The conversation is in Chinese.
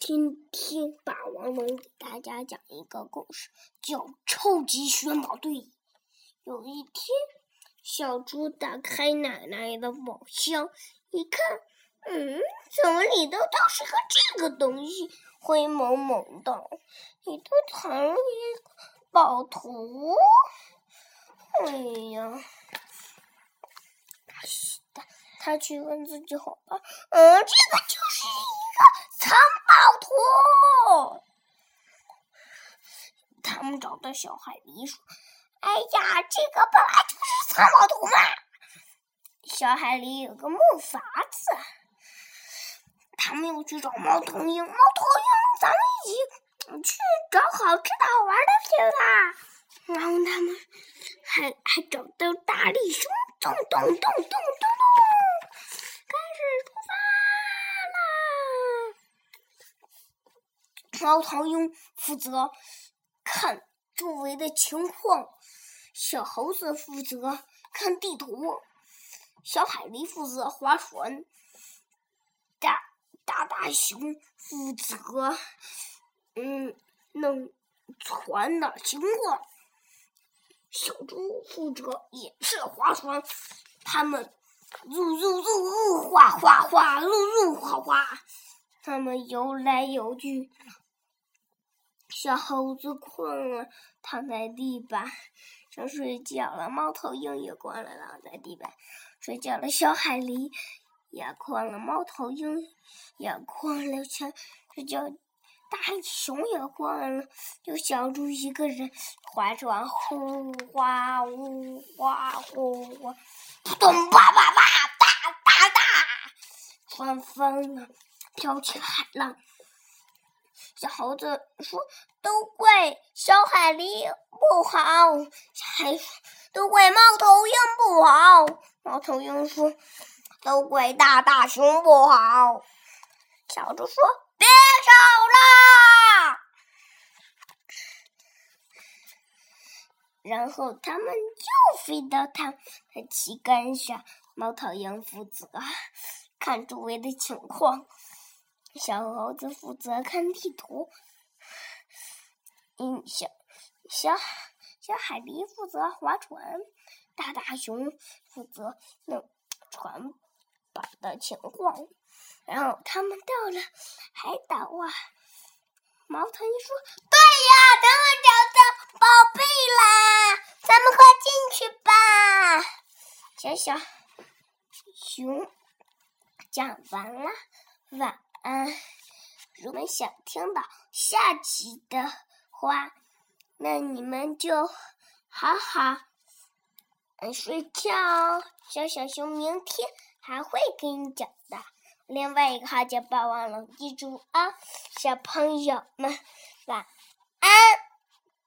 今天霸王龙给大家讲一个故事，叫《超级寻宝队》。有一天，小猪打开奶奶的宝箱，一看，嗯，怎么里头倒是个这个东西灰蒙蒙的？里头藏了一个宝图。哎呀！他他去问自己伙伴，嗯，这个就是一个藏。宝图，他们找到小海狸说：“哎呀，这个本来就是藏宝图嘛！”小海狸有个木筏子，他们又去找猫头鹰。猫头鹰，咱们一起去找好吃的好玩的去吧。然后他们还还找到大力熊，咚咚咚咚咚，猫头鹰负责看周围的情况，小猴子负责看地图，小海狸负责划船，大大大熊负责嗯弄船的情况，小猪负责也是划船，他们噜噜噜哗哗哗噜噜哗哗，他们游来游去。小猴子困了，躺在地板上睡觉了。猫头鹰也困了，躺在地板睡觉了。小海狸也困了，猫头鹰也困了，想睡觉。大熊也困了，就小猪一个人划船，呼哗呼哗呼哗，扑通啪啪啪，哒哒哒，船翻了，飘起海浪。小猴子说：“都怪小海狸不好。”还说：“都怪猫头鹰不好。”猫头鹰说：“都怪大大熊不好。”小猪说：“别吵了。”然后他们又飞到它的旗杆上。猫头鹰负责看周围的情况。小猴子负责看地图，嗯，小小小海狸负责划船，大大熊负责弄船板的情况。然后他们到了海岛啊，毛头鹰说：“对呀，咱们找到宝贝啦，咱们快进去吧。”小小熊讲完了，晚。嗯，如果想听到下集的话，那你们就好好嗯睡觉。小小熊明天还会给你讲的。另外一个号叫霸王龙，记住啊，小朋友们晚安。